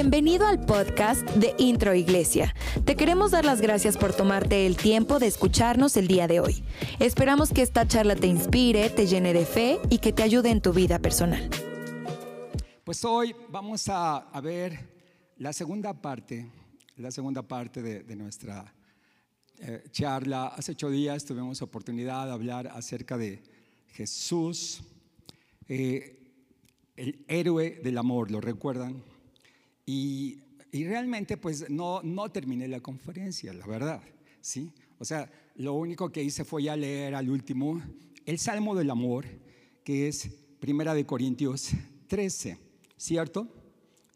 Bienvenido al podcast de Intro Iglesia. Te queremos dar las gracias por tomarte el tiempo de escucharnos el día de hoy. Esperamos que esta charla te inspire, te llene de fe y que te ayude en tu vida personal. Pues hoy vamos a, ver la segunda parte, la segunda parte de, nuestra eh, charla. Hace ocho días tuvimos oportunidad de hablar acerca de Jesús, eh, el héroe del amor, ¿lo recuerdan? Y, realmente pues no, no terminé la conferencia, la verdad, ¿sí? O sea, lo único que hice fue ya leer al último el Salmo del Amor, que es Primera de Corintios 13, ¿cierto?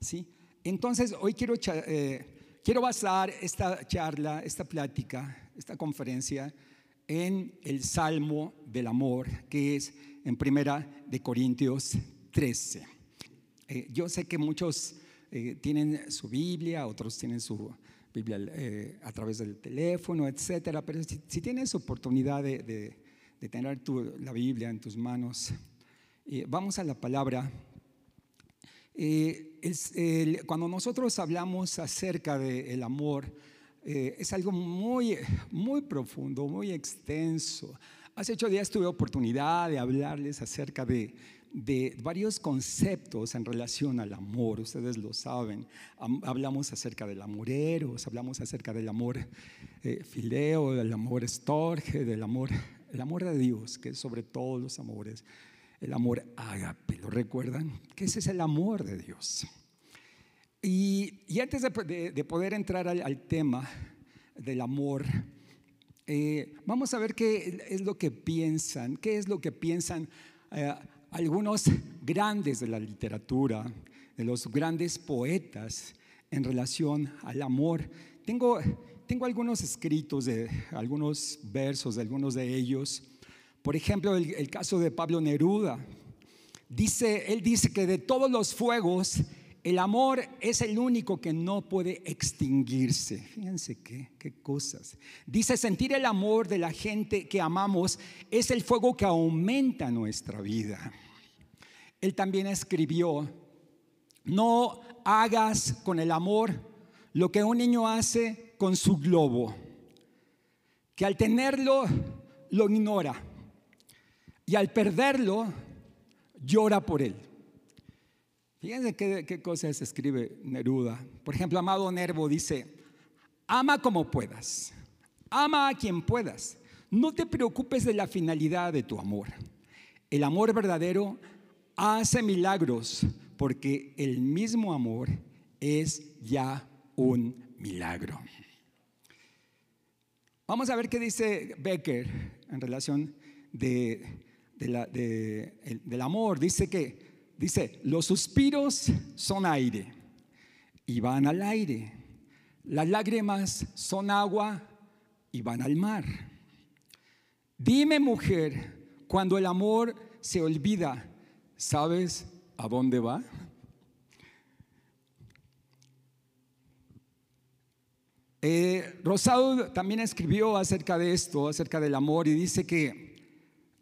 ¿Sí? Entonces, hoy quiero, eh, quiero basar esta charla, esta plática, esta conferencia en el Salmo del Amor, que es en Primera de Corintios 13. Eh, yo sé que muchos eh, tienen su Biblia, otros tienen su Biblia eh, a través del teléfono, etcétera. Pero si, tienes oportunidad de, tener la Biblia en tus manos, eh, vamos a la palabra. cuando nosotros hablamos acerca del amor, es algo muy, muy profundo, muy extenso. Hace ocho días tuve oportunidad de hablarles acerca de, de varios conceptos en relación al amor, ustedes lo saben. Hablamos acerca del amor eros, hablamos acerca del amor eh, fileo, del amor estorge, del amor, el amor de Dios, que es sobre todos los amores, el amor ágape, ¿lo recuerdan? Que ese es el amor de Dios. Y, antes de, poder entrar al, tema del amor, eh, vamos a ver qué es lo que piensan, qué es lo que piensan. Eh, algunos grandes de la literatura, de los grandes poetas en relación al amor. Tengo, tengo algunos escritos de algunos versos de algunos de ellos. Por ejemplo, el, el caso de Pablo Neruda. Dice, él dice que de todos los fuegos, el amor es el único que no puede extinguirse. Fíjense qué, qué, cosas. Dice, sentir el amor de la gente que amamos es el fuego que aumenta nuestra vida él también escribió, no hagas con el amor lo que un niño hace con su globo, que al tenerlo lo ignora y al perderlo llora por él. Fíjense qué, cosas escribe Neruda. Por ejemplo, Amado Nervo dice, ama como puedas, ama a quien puedas, no te preocupes de la finalidad de tu amor. El amor verdadero hace milagros porque el mismo amor es ya un milagro. Vamos a ver qué dice Becker en relación de, del amor. Dice que, dice, los suspiros son aire y van al aire. Las lágrimas son agua y van al mar. Dime mujer, cuando el amor se olvida, ¿Sabes a dónde va? Eh, Rosado también escribió acerca de esto, acerca del amor, y dice que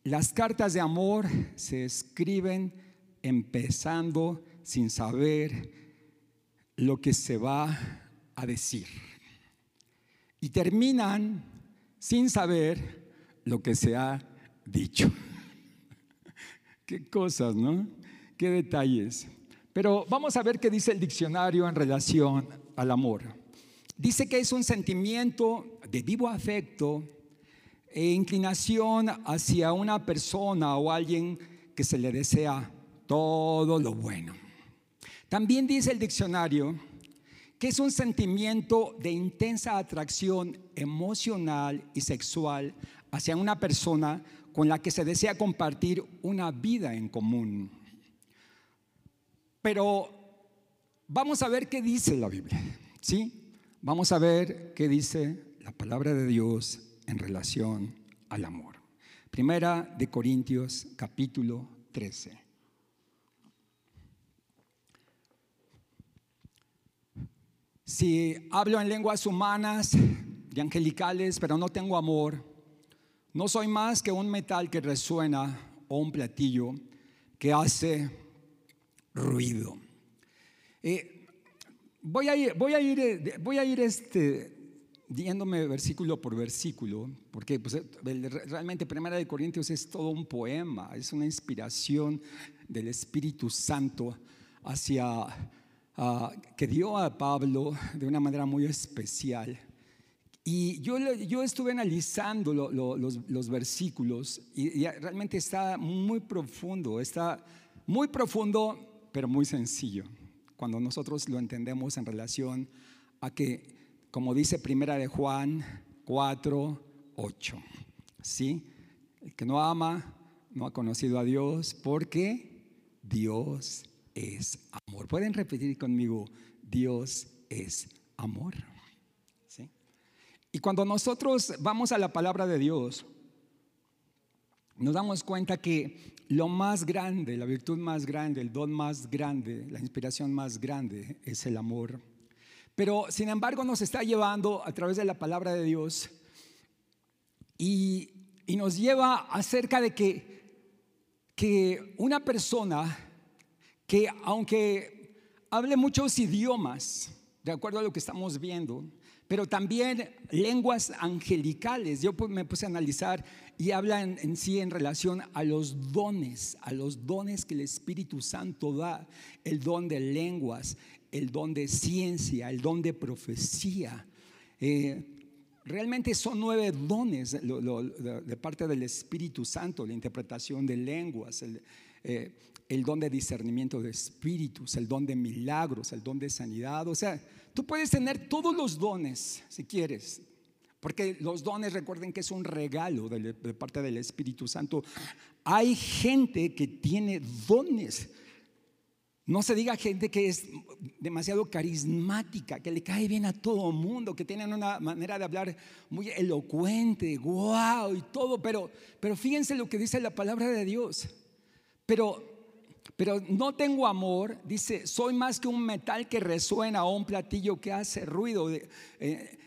las cartas de amor se escriben empezando sin saber lo que se va a decir. Y terminan sin saber lo que se ha dicho. Qué cosas, ¿no? Qué detalles. Pero vamos a ver qué dice el diccionario en relación al amor. Dice que es un sentimiento de vivo afecto e inclinación hacia una persona o alguien que se le desea todo lo bueno. También dice el diccionario que es un sentimiento de intensa atracción emocional y sexual hacia una persona con la que se desea compartir una vida en común. Pero vamos a ver qué dice la Biblia, ¿sí? Vamos a ver qué dice la palabra de Dios en relación al amor. Primera de Corintios capítulo 13. Si hablo en lenguas humanas y angelicales, pero no tengo amor, no soy más que un metal que resuena o un platillo que hace ruido. Eh, voy a ir, voy a ir, voy a ir este, versículo por versículo, porque pues, realmente Primera de Corintios es todo un poema, es una inspiración del Espíritu Santo hacia ah, que dio a Pablo de una manera muy especial. Y yo, yo estuve analizando los, los, versículos y, y realmente está muy profundo, está muy profundo, pero muy sencillo, cuando nosotros lo entendemos en relación a que como dice Primera de Juan 4, 8. ¿Sí? El que no ama no ha conocido a Dios porque Dios es amor. ¿Pueden repetir conmigo? Dios es amor. Y cuando nosotros vamos a la palabra de Dios, nos damos cuenta que lo más grande, la virtud más grande, el don más grande, la inspiración más grande es el amor. Pero sin embargo nos está llevando a través de la palabra de Dios y, nos lleva acerca de que, que una persona que aunque hable muchos idiomas, de acuerdo a lo que estamos viendo, pero también lenguas angelicales. Yo me puse a analizar y habla en, sí en relación a los dones, a los dones que el Espíritu Santo da, el don de lenguas, el don de ciencia, el don de profecía. Eh, realmente son nueve dones de, parte del Espíritu Santo, la interpretación de lenguas, eh, el, don de discernimiento de espíritus, el don de milagros, el don de sanidad. O sea, tú puedes tener todos los dones si quieres, porque los dones recuerden que es un regalo de parte del Espíritu Santo. Hay gente que tiene dones no se diga gente que es demasiado carismática, que le cae bien a todo mundo, que tienen una manera de hablar muy elocuente, wow y todo, pero, pero fíjense lo que dice la palabra de Dios. Pero, pero no tengo amor, dice, soy más que un metal que resuena o un platillo que hace ruido. Eh,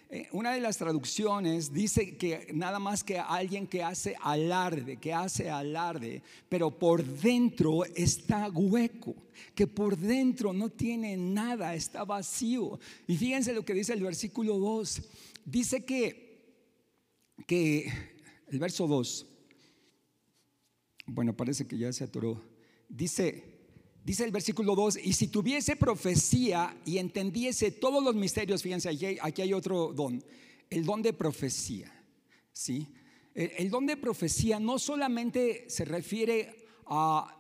eh, una de las traducciones dice que nada más que alguien que hace alarde, que hace alarde, pero por dentro está hueco, que por dentro no tiene nada, está vacío. Y fíjense lo que dice el versículo 2. Dice que, que el verso 2, bueno, parece que ya se atoró. Dice, Dice el versículo 2, y si tuviese profecía y entendiese todos los misterios, fíjense, aquí hay, otro don, el don de profecía. ¿sí? El, don de profecía no solamente se refiere a,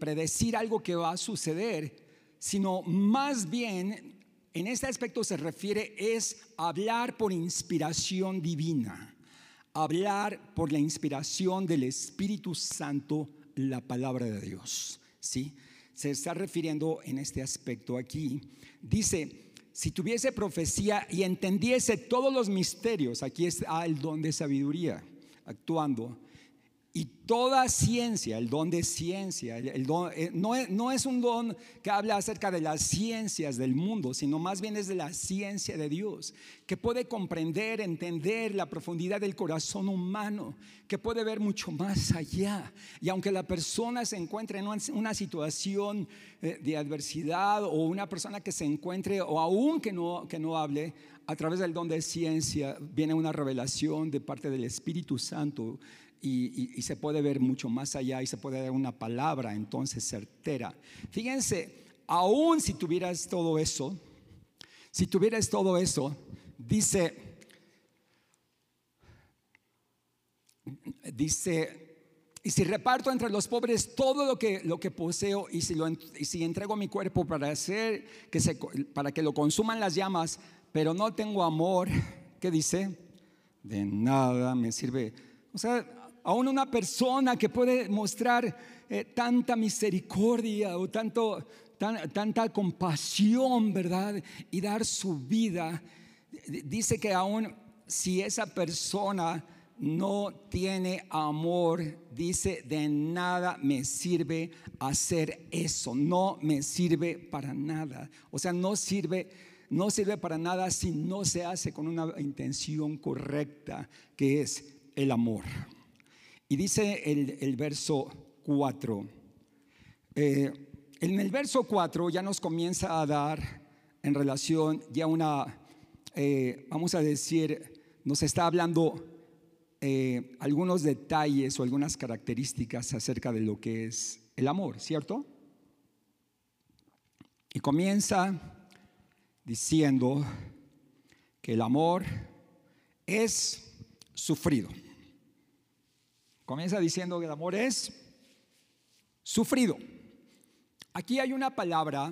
predecir algo que va a suceder, sino más bien en este aspecto se refiere es hablar por inspiración divina, hablar por la inspiración del Espíritu Santo la palabra de Dios. ¿sí? Se está refiriendo en este aspecto aquí. Dice, si tuviese profecía y entendiese todos los misterios, aquí está el don de sabiduría actuando, y toda ciencia, el don de ciencia, eh, no, es, un don que habla acerca de las ciencias del mundo, sino más bien es de la ciencia de Dios, que puede comprender, entender la profundidad del corazón humano, que puede ver mucho más allá. Y aunque la persona se encuentre en una situación eh, de adversidad o una persona que se encuentre, o aún que no hable, a través del don de ciencia viene una revelación de parte del Espíritu Santo y, se puede ver mucho más allá y se puede dar una palabra entonces certera. Fíjense, aún si tuvieras todo eso, si tuvieras todo eso, dice, dice, y si reparto entre los pobres todo lo que, lo que poseo y si, lo, y si entrego mi cuerpo para, hacer que se, para que lo consuman las llamas, pero no tengo amor, ¿qué dice? De nada me sirve. O sea, aún una persona que puede mostrar eh, tanta misericordia o tanto, tanta compasión, ¿verdad? Y dar su vida. Dice que aún si esa persona no tiene amor, dice, de nada me sirve hacer eso, no me sirve para nada. O sea, no sirve, no sirve para nada si no se hace con una intención correcta, que es el amor. Y dice el, verso 4. Eh, en el verso 4 ya nos comienza a dar en relación ya una, eh, vamos a decir, nos está hablando eh, algunos detalles o algunas características acerca de lo que es el amor, ¿cierto? Y comienza diciendo que el amor es sufrido. Comienza diciendo que el amor es sufrido. Aquí hay una palabra,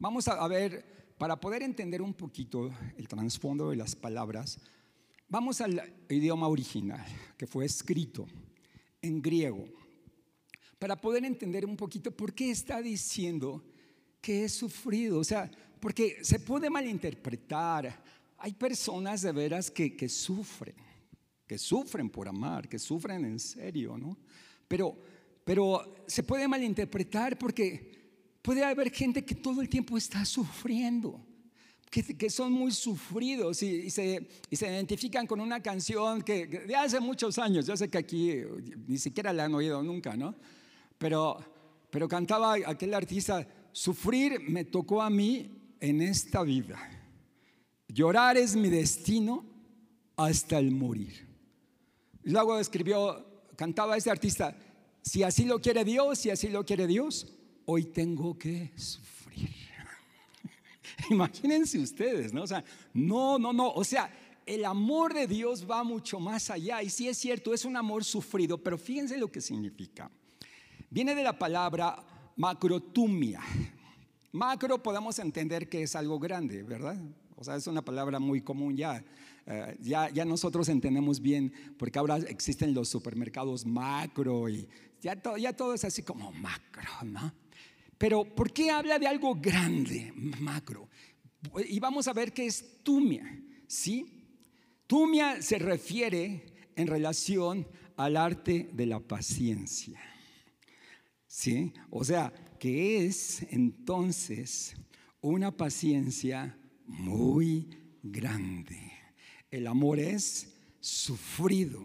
vamos a ver, para poder entender un poquito el trasfondo de las palabras, vamos al idioma original, que fue escrito en griego, para poder entender un poquito por qué está diciendo que es sufrido. O sea, porque se puede malinterpretar. Hay personas de veras que, que sufren que sufren por amar, que sufren en serio, ¿no? Pero, pero se puede malinterpretar porque puede haber gente que todo el tiempo está sufriendo. Que, que son muy sufridos y, se, y, se, identifican con una canción que, de hace muchos años, yo sé que aquí ni siquiera la han oído nunca, ¿no? Pero, pero cantaba aquel artista, sufrir me tocó a mí en esta vida, llorar es mi destino hasta el morir. Luego escribió, cantaba ese artista, si así lo quiere Dios, si así lo quiere Dios, hoy tengo que sufrir. Imagínense ustedes, ¿no? O sea, no, no, no, o sea, el amor de Dios va mucho más allá y sí es cierto, es un amor sufrido, pero fíjense lo que significa. Viene de la palabra macrotumia. Macro podemos entender que es algo grande, ¿verdad? O sea, es una palabra muy común ya. Eh, ya, ya nosotros entendemos bien, porque ahora existen los supermercados macro y ya, ya todo es así como macro, ¿no? Pero ¿por qué habla de algo grande, macro? Y vamos a ver qué es tumia, ¿sí? Tumia se refiere en relación al arte de la paciencia, ¿sí? O sea, que es entonces una paciencia muy grande. El amor es sufrido.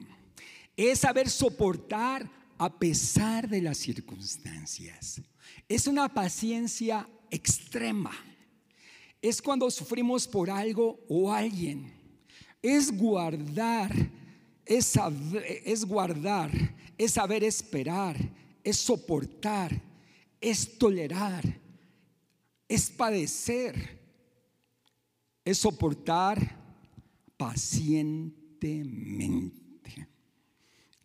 Es saber soportar a pesar de las circunstancias. Es una paciencia extrema. Es cuando sufrimos por algo o alguien. Es guardar, es, saber, es guardar, es saber esperar, es soportar, es tolerar, es padecer, es soportar pacientemente.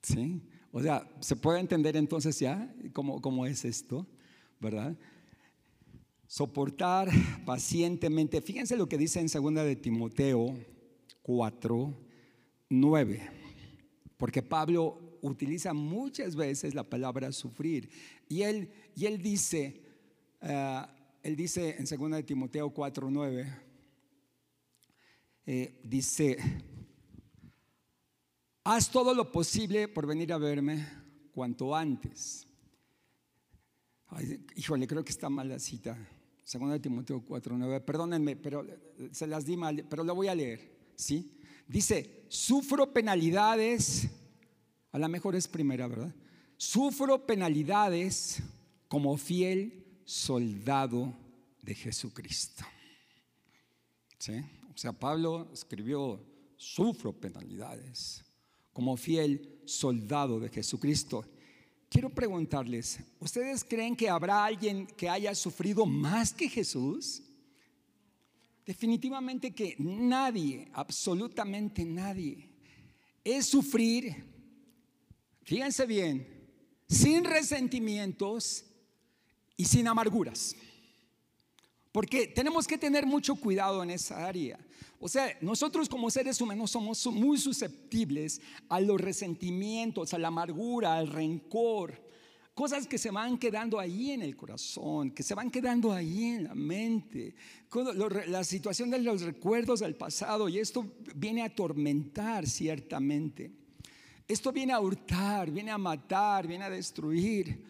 ¿Sí? O sea, se puede entender entonces ya cómo, cómo es esto, ¿verdad? Soportar pacientemente. Fíjense lo que dice en 2 de Timoteo 4, 9. Porque Pablo utiliza muchas veces la palabra sufrir. Y él, y él dice, uh, él dice en 2 de Timoteo 4, 9, eh, dice, haz todo lo posible por venir a verme cuanto antes. híjole, creo que está mal la cita. Segunda de Timoteo 4:9. Perdónenme, pero se las di mal, pero lo voy a leer. ¿sí? Dice, sufro penalidades, a lo mejor es primera, ¿verdad? Sufro penalidades como fiel soldado de Jesucristo. ¿Sí? O sea, Pablo escribió, sufro penalidades como fiel soldado de Jesucristo. Quiero preguntarles, ¿ustedes creen que habrá alguien que haya sufrido más que Jesús? Definitivamente que nadie, absolutamente nadie. Es sufrir, fíjense bien, sin resentimientos y sin amarguras. Porque tenemos que tener mucho cuidado en esa área. O sea, nosotros como seres humanos somos muy susceptibles a los resentimientos, a la amargura, al rencor, cosas que se van quedando ahí en el corazón, que se van quedando ahí en la mente, la situación de los recuerdos del pasado y esto viene a atormentar ciertamente. Esto viene a hurtar, viene a matar, viene a destruir.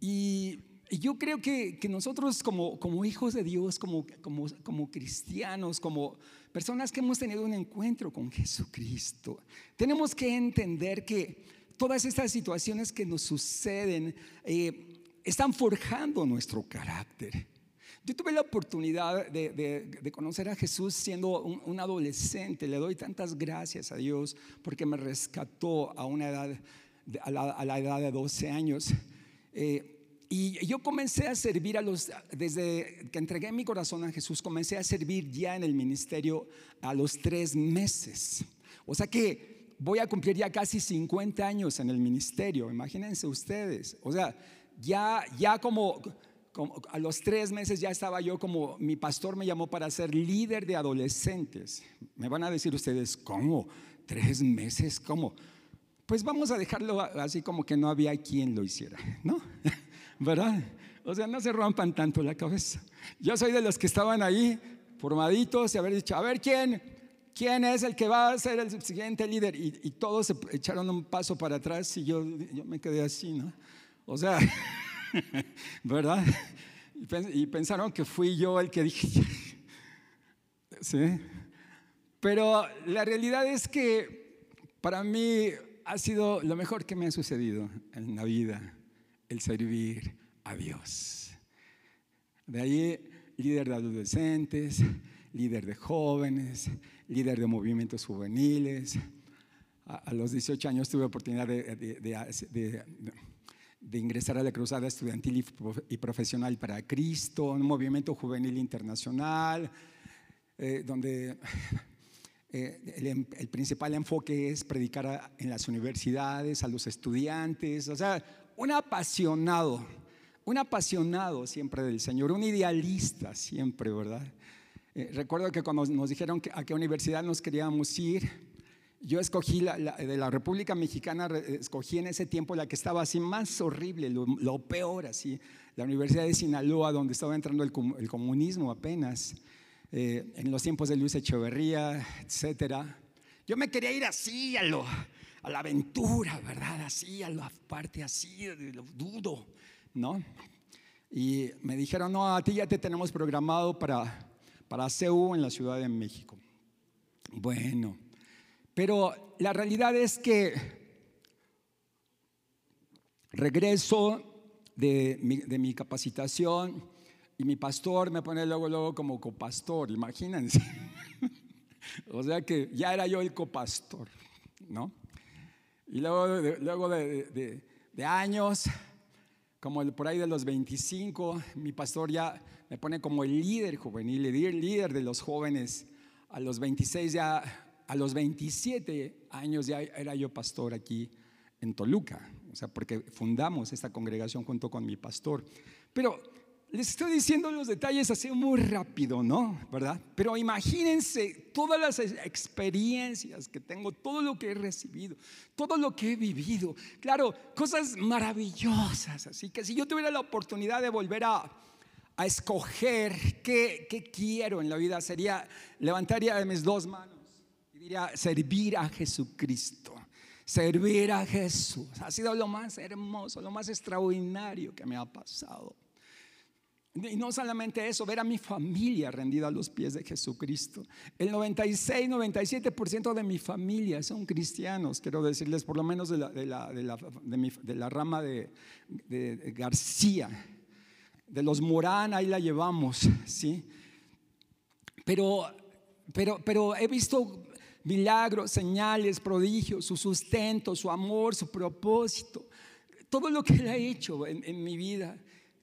Y yo creo que, nosotros como, como, hijos de Dios, como, como, como cristianos, como personas que hemos tenido un encuentro con Jesucristo, tenemos que entender que todas estas situaciones que nos suceden eh, están forjando nuestro carácter. Yo tuve la oportunidad de, conocer a Jesús siendo un, adolescente. Le doy tantas gracias a Dios porque me rescató a una edad, a la, edad de 12 años. Eh, y yo comencé a servir a los, desde que entregué mi corazón a Jesús, comencé a servir ya en el ministerio a los tres meses. O sea que voy a cumplir ya casi 50 años en el ministerio, imagínense ustedes. O sea, ya, ya como, a los tres meses ya estaba yo como, mi pastor me llamó para ser líder de adolescentes. Me van a decir ustedes, ¿cómo? ¿Tres meses? ¿Cómo? Pues vamos a dejarlo así como que no había quien lo hiciera, ¿no? ¿verdad? O sea, no se rompan tanto la cabeza. Yo soy de los que estaban ahí formaditos y haber dicho, a ver quién, quién es el que va a ser el siguiente líder. Y, todos se echaron un paso para atrás y yo, yo me quedé así, ¿no? O sea, ¿verdad? Y pensaron que fui yo el que dije, ¿sí? Pero la realidad es que para mí ha sido lo mejor que me ha sucedido en la vida el servir a Dios. De ahí, líder de adolescentes, líder de jóvenes, líder de movimientos juveniles. A, los 18 años tuve oportunidad de, ingresar a la Cruzada Estudiantil y, Profesional para Cristo, un movimiento juvenil internacional, eh, donde eh, el, el, principal enfoque es predicar en las universidades, a los estudiantes, o sea, un apasionado, un apasionado siempre del Señor, un idealista siempre, ¿verdad? Eh, recuerdo que cuando nos dijeron a qué universidad nos queríamos ir, yo escogí la, de la República Mexicana, escogí en ese tiempo la que estaba así más horrible, lo, peor así, la Universidad de Sinaloa, donde estaba entrando el, comunismo apenas, eh, en los tiempos de Luis Echeverría, etcétera. Yo me quería ir así a lo, a la aventura, ¿verdad? Así, a la parte así, lo dudo, ¿no? Y me dijeron, no, a ti ya te tenemos programado para, para CEU en la Ciudad de México. Bueno, pero la realidad es que regreso de mi, de mi capacitación y mi pastor me pone luego, luego como copastor, imagínense. o sea que ya era yo el copastor, ¿no? Y luego, de, luego de, de, años, como por ahí de los 25, mi pastor ya me pone como el líder juvenil, el líder de los jóvenes. A los 26 ya, a los 27 años ya era yo pastor aquí en Toluca, o sea, porque fundamos esta congregación junto con mi pastor. Pero les estoy diciendo los detalles así muy rápido, ¿no? ¿Verdad? Pero imagínense todas las experiencias que tengo, todo lo que he recibido, todo lo que he vivido. Claro, cosas maravillosas. Así que si yo tuviera la oportunidad de volver a, escoger qué, qué quiero en la vida, sería levantaría mis dos manos y diría servir a Jesucristo. Servir a Jesús. Ha sido lo más hermoso, lo más extraordinario que me ha pasado. Y no solamente eso, ver a mi familia rendida a los pies de Jesucristo. El 96, 97% de mi familia son cristianos, quiero decirles, por lo menos de la, de la, de la, de la rama de, García. De los Morán, ahí la llevamos, ¿sí? Pero, pero, pero he visto milagros, señales, prodigios, su sustento, su amor, su propósito, todo lo que Él ha hecho en, en mi vida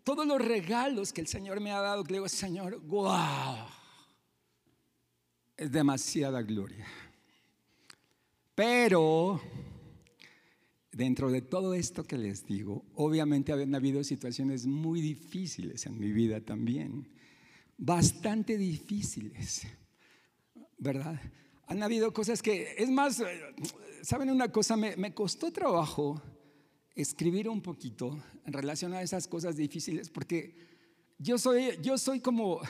todos los regalos que el Señor me ha dado, que le digo, Señor, wow, es demasiada gloria. Pero dentro de todo esto que les digo, obviamente han habido situaciones muy difíciles en mi vida también, bastante difíciles, ¿verdad? Han habido cosas que, es más, ¿saben una cosa? Me costó trabajo escribir un poquito en relación a esas cosas difíciles, porque yo soy, yo soy como,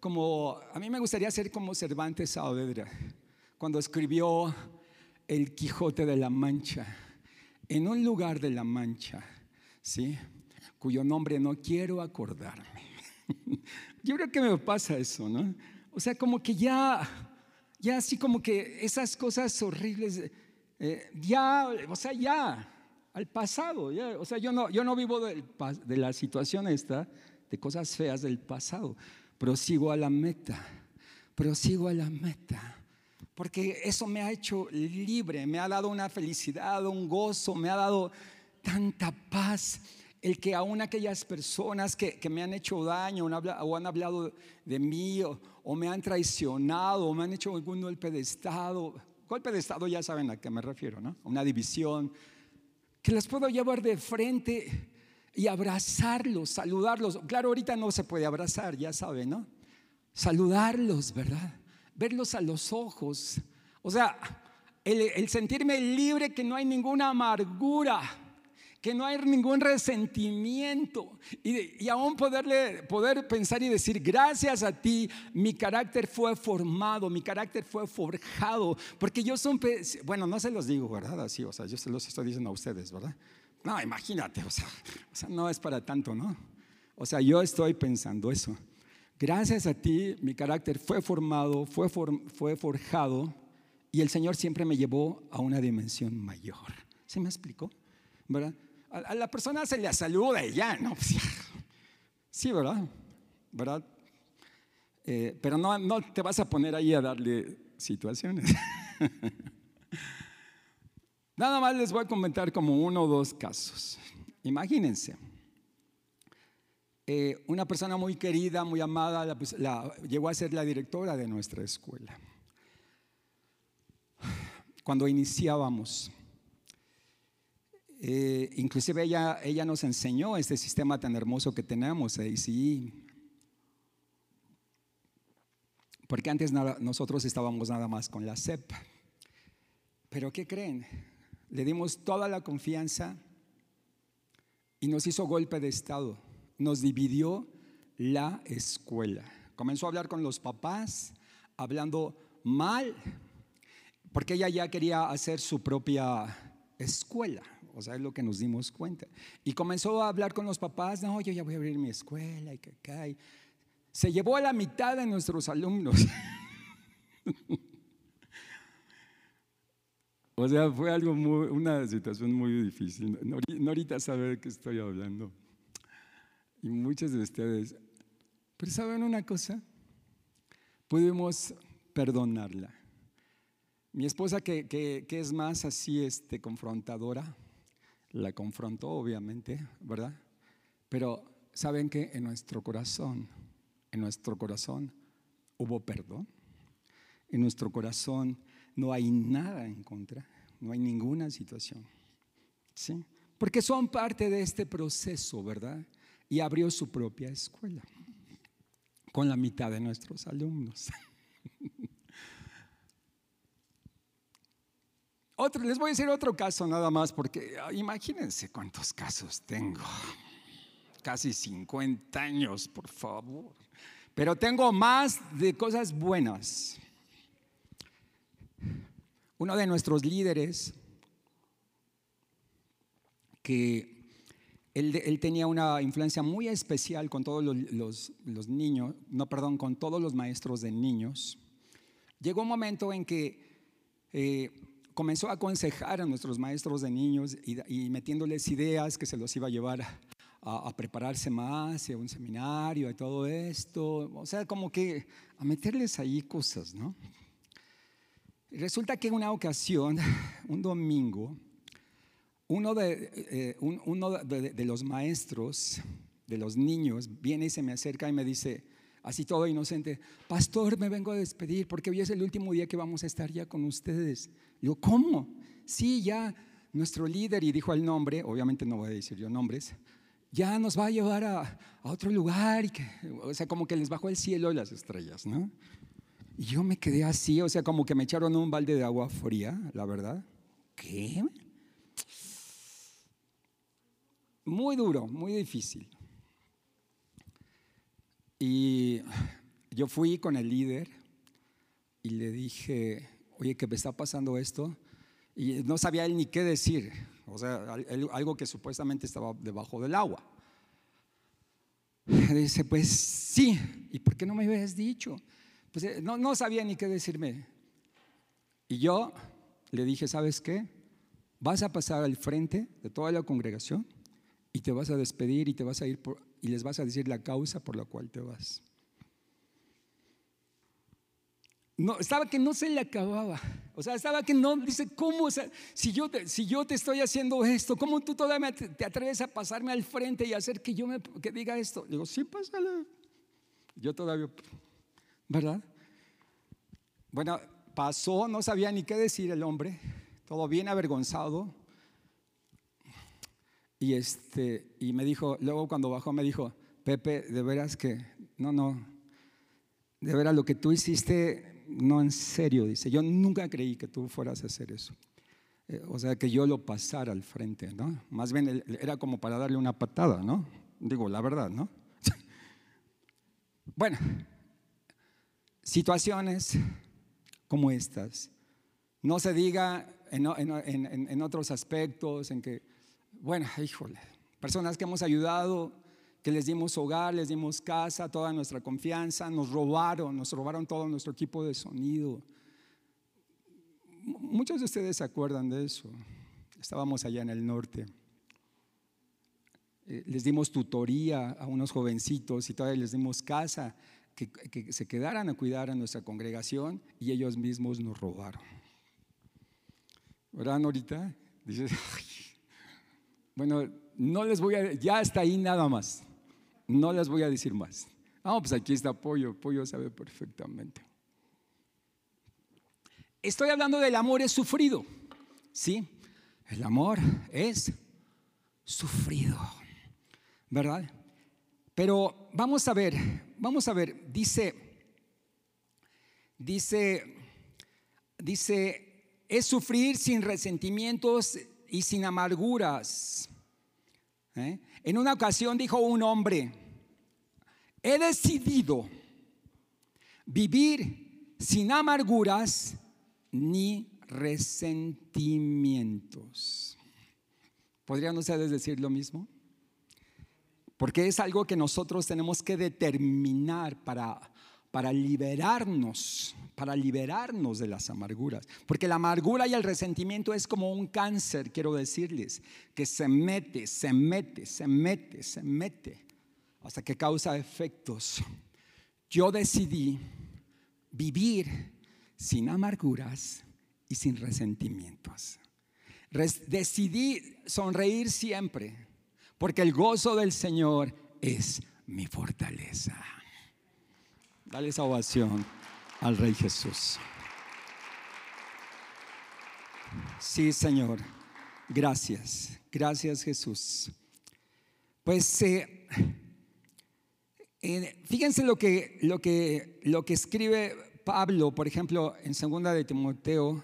como, a mí me gustaría ser como Cervantes Saavedra, cuando escribió El Quijote de la Mancha, en un lugar de la Mancha, ¿sí? cuyo nombre no quiero acordarme. Yo creo que me pasa eso, ¿no? O sea, como que ya, ya así como que esas cosas horribles, eh, ya, o sea, ya, al pasado. O sea, yo no, yo no vivo de la situación esta, de cosas feas del pasado. Prosigo a la meta, prosigo a la meta. Porque eso me ha hecho libre, me ha dado una felicidad, un gozo, me ha dado tanta paz. El que aún aquellas personas que, me han hecho daño o han hablado de mí o, me han traicionado o me han hecho algún golpe de Estado, golpe de Estado ya saben a qué me refiero, ¿no? Una división, que las puedo llevar de frente y abrazarlos, saludarlos. Claro, ahorita no se puede abrazar, ya saben, ¿no? Saludarlos, ¿verdad? Verlos a los ojos. O sea, el, sentirme libre, que no hay ninguna amargura, que no hay ningún resentimiento y, y, aún poderle, poder pensar y decir, gracias a ti, mi carácter fue formado, mi carácter fue forjado, porque yo son, bueno, no se los digo, ¿verdad? Así, o sea, yo se los estoy diciendo a ustedes, ¿verdad? No, imagínate, o sea, no es para tanto, ¿no? O sea, yo estoy pensando eso. Gracias a ti, mi carácter fue formado, fue, fue forjado y el Señor siempre me llevó a una dimensión mayor. ¿Se me explicó? ¿Verdad? A, la persona se le saluda y ya, ¿no? Sí, ¿verdad? ¿Verdad? Eh, pero no, no te vas a poner ahí a darle situaciones. Nada más les voy a comentar como uno o dos casos. Imagínense, eh, una persona muy querida, muy amada, pues, llegó a ser la directora de nuestra escuela. Cuando iniciábamos, eh, inclusive ella, nos enseñó este sistema tan hermoso que tenemos, ACI. Porque antes nosotros estábamos nada más con la CEP. Pero ¿qué creen? le dimos toda la confianza y nos hizo golpe de Estado. Nos dividió la escuela. Comenzó a hablar con los papás, hablando mal, porque ella ya quería hacer su propia escuela. O sea, es lo que nos dimos cuenta. Y comenzó a hablar con los papás, no, yo ya voy a abrir mi escuela y que cae. Se llevó a la mitad de nuestros alumnos. O sea, fue algo muy, una situación muy difícil. Norita sabe de qué estoy hablando. Y muchos de ustedes. Pero ¿saben una cosa? Pudimos perdonarla. Mi esposa, que, que, que es más así este, confrontadora, la confrontó obviamente, ¿verdad? Pero ¿saben que En nuestro corazón, en nuestro corazón hubo perdón. En nuestro corazón no hay nada en contra, no hay ninguna situación. ¿Sí? Porque son parte de este proceso, ¿verdad? Y abrió su propia escuela con la mitad de nuestros alumnos. Otro, les voy a decir otro caso nada más, porque ah, imagínense cuántos casos tengo. Casi 50 años, por favor. Pero tengo más de cosas buenas. Uno de nuestros líderes, que él, tenía una influencia muy especial con todos los, niños, no, perdón, con todos los maestros de niños, llegó un momento en que eh, comenzó a aconsejar a nuestros maestros de niños y, metiéndoles ideas que se los iba a llevar a, a, prepararse más, a un seminario, y todo esto, o sea, como que a meterles ahí cosas, ¿no? Resulta que en una ocasión, un domingo, uno, de, eh, uno de, los maestros de los niños viene y se me acerca y me dice, así todo inocente, pastor, me vengo a despedir porque hoy es el último día que vamos a estar ya con ustedes. Digo, ¿cómo? Sí, ya nuestro líder, y dijo el nombre, obviamente no voy a decir yo nombres, ya nos va a llevar a, a otro lugar, y que, o sea, como que les bajó el cielo y las estrellas, ¿no? Y yo me quedé así, o sea, como que me echaron un balde de agua fría, la verdad. ¿Qué? Muy duro, muy difícil. Y yo fui con el líder y le dije, oye, ¿qué me está pasando esto? Y no sabía él ni qué decir, o sea, algo que supuestamente estaba debajo del agua. Dice, pues sí, ¿y por qué no me habías dicho? Pues eh, no, no sabía ni qué decirme. Y yo le dije, ¿sabes qué? Vas a pasar al frente de toda la congregación y te vas a despedir y te vas a ir y les vas a decir la causa por la cual te vas. No, estaba que no se le acababa. O sea, estaba que no, dice, ¿cómo? si, yo te, si yo te estoy haciendo esto, ¿cómo tú todavía te, atreves a pasarme al frente y hacer que yo me que diga esto? digo, sí, pásale. Yo todavía, ¿verdad? Bueno, pasó, no sabía ni qué decir el hombre, todo bien avergonzado. Y, este, y me dijo, luego cuando bajó me dijo, Pepe, de veras que, no, no, de veras lo que tú hiciste, no en serio, dice, yo nunca creí que tú fueras a hacer eso. Eh, o sea, que yo lo pasara al frente, ¿no? Más bien era como para darle una patada, ¿no? Digo, la verdad, ¿no? bueno, situaciones como estas. No se diga en, en, en otros aspectos, en que bueno, híjole, personas que hemos ayudado, les dimos hogar, les dimos casa, toda nuestra confianza, nos robaron, nos robaron todo nuestro equipo de sonido. Muchos de ustedes se acuerdan de eso. Estábamos allá en el norte. Eh, les dimos tutoría a unos jovencitos y todavía les dimos casa, que, se quedaran a cuidar a nuestra congregación y ellos mismos nos robaron. ¿Verdad, Norita? Dices, bueno, no les voy a, ya está ahí nada más. No les voy a decir más. Ah, pues aquí está Pollo. Pollo sabe perfectamente. Estoy hablando del amor es sufrido. Sí, el amor es sufrido. ¿Verdad? Pero vamos a ver, vamos a ver, dice, dice, dice, es sufrir sin resentimientos y sin amarguras. ¿Eh? En una ocasión dijo un hombre, he decidido vivir sin amarguras ni resentimientos. ¿Podrían ustedes decir lo mismo? Porque es algo que nosotros tenemos que determinar para, para liberarnos, para liberarnos de las amarguras. Porque la amargura y el resentimiento es como un cáncer, quiero decirles, que se mete, se mete, se mete, se mete, hasta que causa efectos. Yo decidí vivir sin amarguras y sin resentimientos. decidí sonreír siempre, porque el gozo del Señor es mi fortaleza. Dale esa ovación al Rey Jesús. Sí, Señor. Gracias. Gracias, Jesús. Pues eh, eh, fíjense lo que, lo, que, lo que escribe Pablo, por ejemplo, en segunda de Timoteo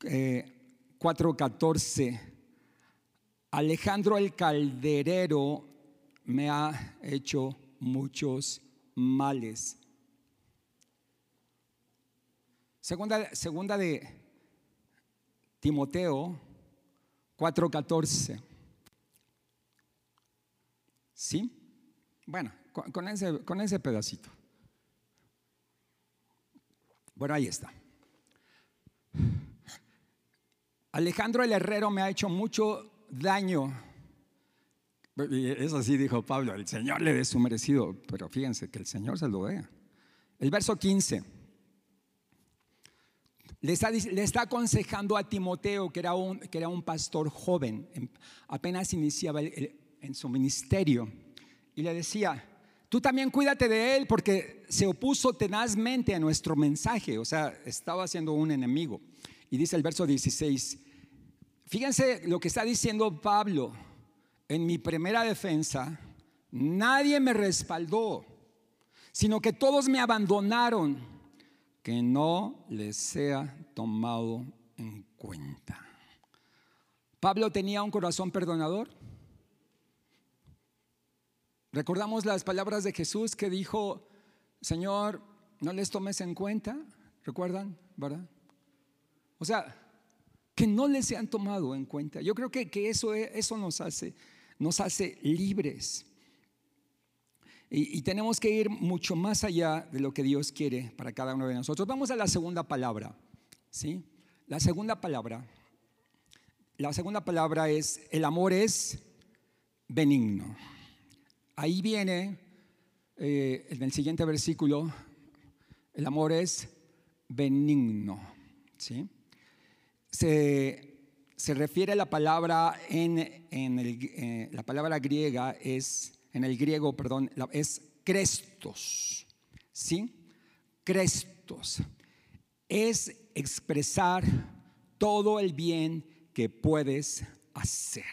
4:14. Eh, Alejandro el calderero me ha hecho muchos males. Segunda, segunda de Timoteo 4:14. ¿Sí? Bueno, con, ese, con ese pedacito. Bueno, ahí está. Alejandro el Herrero me ha hecho mucho daño eso así dijo Pablo, el Señor le dé su merecido, pero fíjense que el Señor se lo dé. El verso 15 le está, le está aconsejando a Timoteo, que era un, que era un pastor joven, apenas iniciaba en su ministerio, y le decía, tú también cuídate de él porque se opuso tenazmente a nuestro mensaje, o sea, estaba siendo un enemigo. Y dice el verso 16, fíjense lo que está diciendo Pablo en mi primera defensa, nadie me respaldó, sino que todos me abandonaron, que no les sea tomado en cuenta. Pablo tenía un corazón perdonador. Recordamos las palabras de Jesús que dijo, Señor, no les tomes en cuenta, ¿recuerdan? ¿Verdad? O sea, que no les sean tomado en cuenta. Yo creo que, que eso, eso nos hace nos hace libres. Y, tenemos que ir mucho más allá de lo que Dios quiere para cada uno de nosotros. Vamos a la segunda palabra. ¿sí? La segunda palabra. La segunda palabra es, el amor es benigno. Ahí viene eh, en el siguiente versículo, el amor es benigno. ¿sí? Se, se refiere a la palabra en, en el, eh, la palabra griega es, en el griego, perdón, es crestos. ¿Sí? Crestos. Es expresar todo el bien que puedes hacer.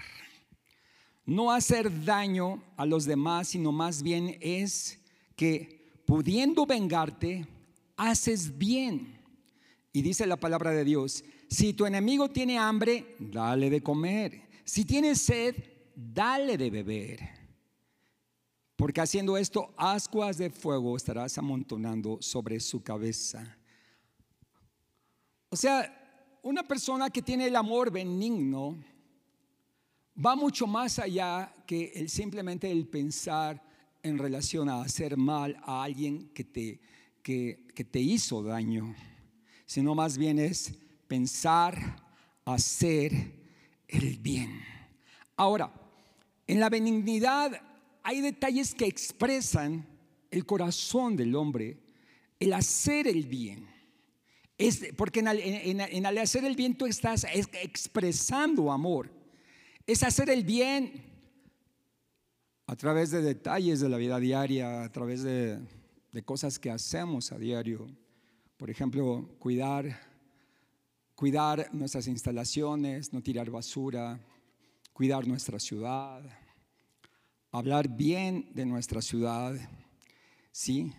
No hacer daño a los demás, sino más bien es que pudiendo vengarte, haces bien. Y dice la palabra de Dios, si tu enemigo tiene hambre, dale de comer. Si tiene sed, dale de beber. Porque haciendo esto, ascuas de fuego estarás amontonando sobre su cabeza. O sea, una persona que tiene el amor benigno va mucho más allá que simplemente el pensar en relación a hacer mal a alguien que te, que, que te hizo daño, sino más bien es pensar, hacer el bien. Ahora, en la benignidad hay detalles que expresan el corazón del hombre, el hacer el bien. Es porque en, el hacer el bien tú estás expresando amor. Es hacer el bien a través de detalles de la vida diaria, a través de, de cosas que hacemos a diario. Por ejemplo, cuidar cuidar nuestras instalaciones, no tirar basura, cuidar nuestra ciudad, hablar bien de nuestra ciudad, ¿sí?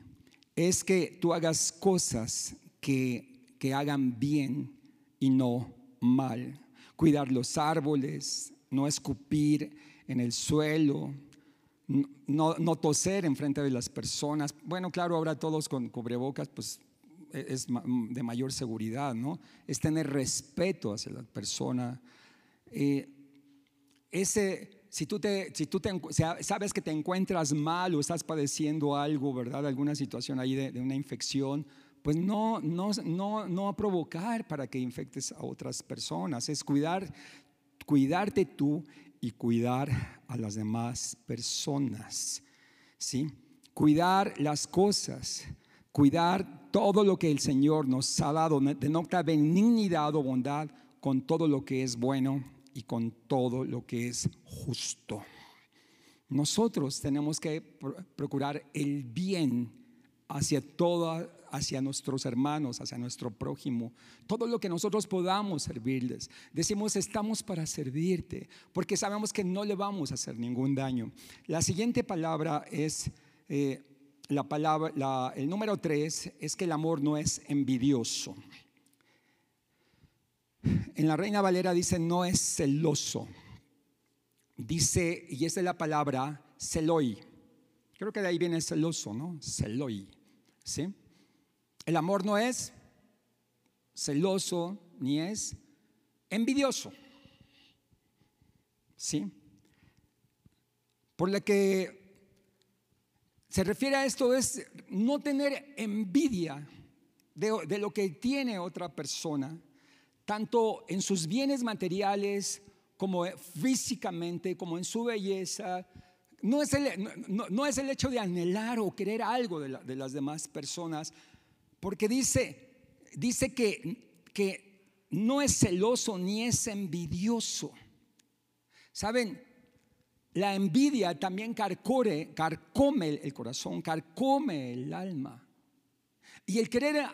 Es que tú hagas cosas que, que hagan bien y no mal. Cuidar los árboles, no escupir en el suelo, no, no toser en frente de las personas. Bueno, claro, ahora todos con cubrebocas, pues es de mayor seguridad, ¿no? Es tener respeto hacia la persona. Eh, ese, si tú, te, si tú te, sabes que te encuentras mal o estás padeciendo algo, ¿verdad? Alguna situación ahí de, una infección, pues no, no, no, no provocar para que infectes a otras personas, es cuidar, cuidarte tú y cuidar a las demás personas, ¿sí? Cuidar las cosas, cuidar todo lo que el Señor nos ha dado, denota benignidad o bondad con todo lo que es bueno y con todo lo que es justo. Nosotros tenemos que procurar el bien hacia toda, hacia nuestros hermanos, hacia nuestro prójimo, todo lo que nosotros podamos servirles. Decimos, estamos para servirte, porque sabemos que no le vamos a hacer ningún daño. La siguiente palabra es eh, la palabra, el número tres es que el amor no es envidioso. En la Reina Valera dice no es celoso. Dice, y esa es la palabra celoi. Creo que de ahí viene celoso, ¿no? Celoi. ¿Sí? El amor no es celoso ni es envidioso. ¿Sí? Por lo que se refiere a esto es no tener envidia de, lo que tiene otra persona, tanto en sus bienes materiales como físicamente, como en su belleza. No es el, hecho de anhelar o querer algo de, las demás personas, porque dice, que no es celoso ni es envidioso. Saben, la envidia también carcome el corazón, carcome el alma. Y el querer,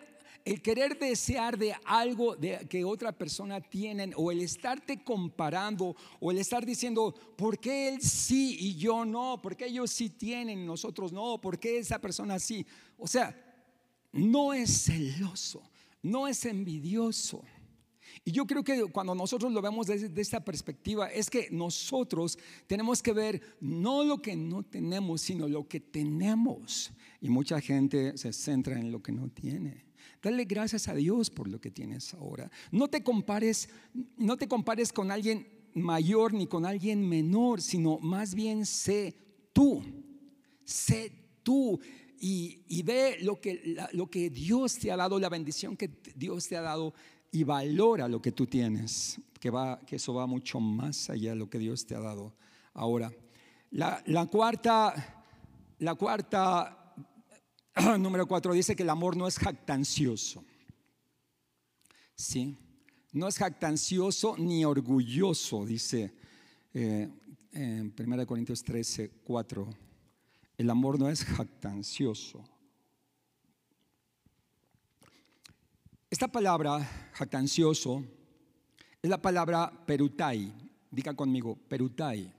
el querer desear de algo que otra persona tiene, o el estarte comparando, o el estar diciendo, ¿por qué él sí y yo no? ¿Por qué ellos sí tienen y nosotros no? ¿Por qué esa persona sí? O sea, no es celoso, no es envidioso. Y yo creo que cuando nosotros lo vemos desde esta perspectiva, es que nosotros tenemos que ver no lo que no tenemos, sino lo que tenemos. Y mucha gente se centra en lo que no tiene. Dale gracias a Dios por lo que tienes ahora. No te compares, no te compares con alguien mayor ni con alguien menor, sino más bien sé tú. Sé tú. Y, y ve lo que, lo que Dios te ha dado, la bendición que Dios te ha dado y valora lo que tú tienes, que, va, que eso va mucho más allá de lo que Dios te ha dado. Ahora, La, la cuarta, la cuarta, número cuatro, dice que el amor no es jactancioso. ¿Sí? No es jactancioso ni orgulloso, dice eh, en 1 Corintios 13, 4. El amor no es jactancioso. Esta palabra, jactancioso, es la palabra perutai. Diga conmigo, perutai.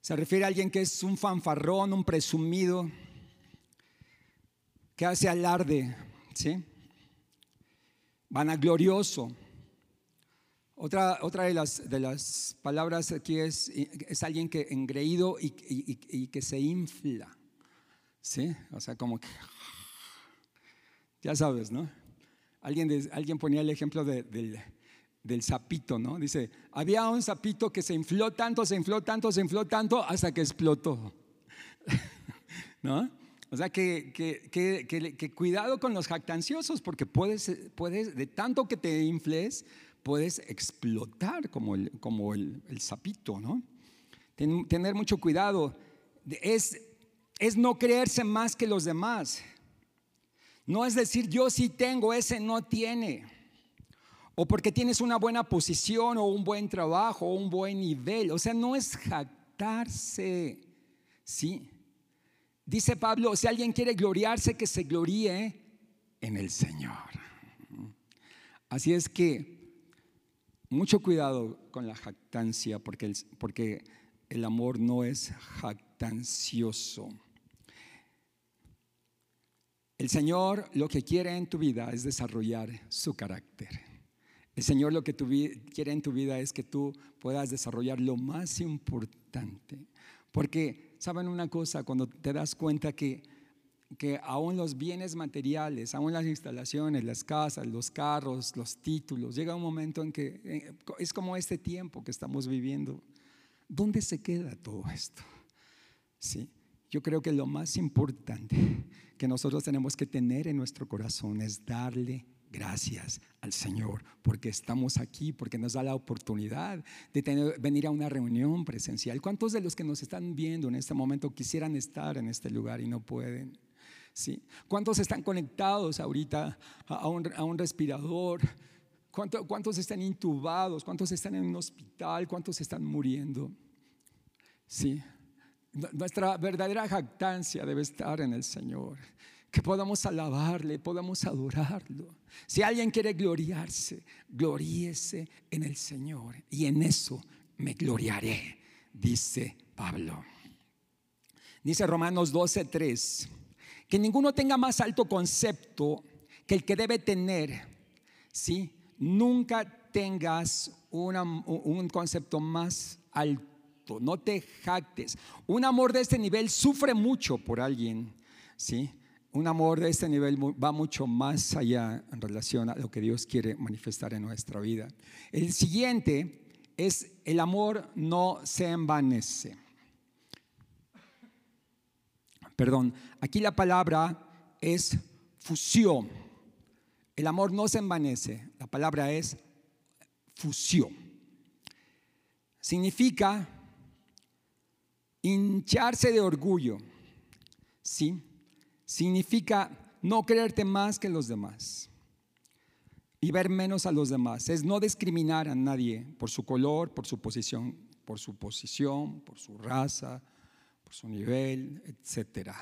Se refiere a alguien que es un fanfarrón, un presumido, que hace alarde, ¿sí? Vanaglorioso. Otra, otra de, las, palabras aquí es, es alguien que engreído y, y que se infla, ¿sí? O sea, como que ya sabes, ¿no? Alguien, alguien ponía el ejemplo del, del sapito, ¿no? Dice, había un sapito que se infló tanto, se infló tanto, se infló tanto, hasta que explotó. ¿No? O sea, que, que, que, cuidado con los jactanciosos, porque puedes, puedes, de tanto que te infles, puedes explotar como el, como el, el sapito, ¿no? tener mucho cuidado. Es, es no creerse más que los demás. No es decir, yo sí tengo, ese no tiene. O porque tienes una buena posición o un buen trabajo o un buen nivel. O sea, no es jactarse. ¿Sí? Dice Pablo, si alguien quiere gloriarse, que se gloríe en el Señor. Así es que mucho cuidado con la jactancia, porque el, porque el amor no es jactancioso. El Señor lo que quiere en tu vida es desarrollar su carácter. El Señor lo que quiere en tu vida es que tú puedas desarrollar lo más importante. Porque, ¿saben una cosa? Cuando te das cuenta que, que aún los bienes materiales, aún las instalaciones, las casas, los carros, los títulos, llega un momento en que eh, es como este tiempo que estamos viviendo. ¿Dónde se queda todo esto? Sí. Yo creo que lo más importante que nosotros tenemos que tener en nuestro corazón es darle gracias al Señor porque estamos aquí, porque nos da la oportunidad de venir a una reunión presencial. ¿Cuántos de los que nos están viendo en este momento quisieran estar en este lugar y no pueden? ¿Sí? ¿Cuántos están conectados ahorita a un, a un respirador? ¿Cuántos, ¿Cuántos están intubados? ¿Cuántos están en un hospital? ¿Cuántos están muriendo? Sí. Nuestra verdadera jactancia debe estar en el Señor. Que podamos alabarle, podamos adorarlo. Si alguien quiere gloriarse, gloríese en el Señor. Y en eso me gloriaré, dice Pablo. Dice Romanos 12:3, que ninguno tenga más alto concepto que el que debe tener. ¿sí? Nunca tengas un concepto más alto no te jactes. Un amor de este nivel sufre mucho por alguien, ¿sí? Un amor de este nivel va mucho más allá en relación a lo que Dios quiere manifestar en nuestra vida. El siguiente es el amor no se envanece. Perdón, aquí la palabra es fusión. El amor no se envanece, la palabra es fusión. Significa Hincharse de orgullo, ¿sí? Significa no creerte más que los demás y ver menos a los demás. Es no discriminar a nadie por su color, por su posición, por su posición, por su raza, por su nivel, etcétera.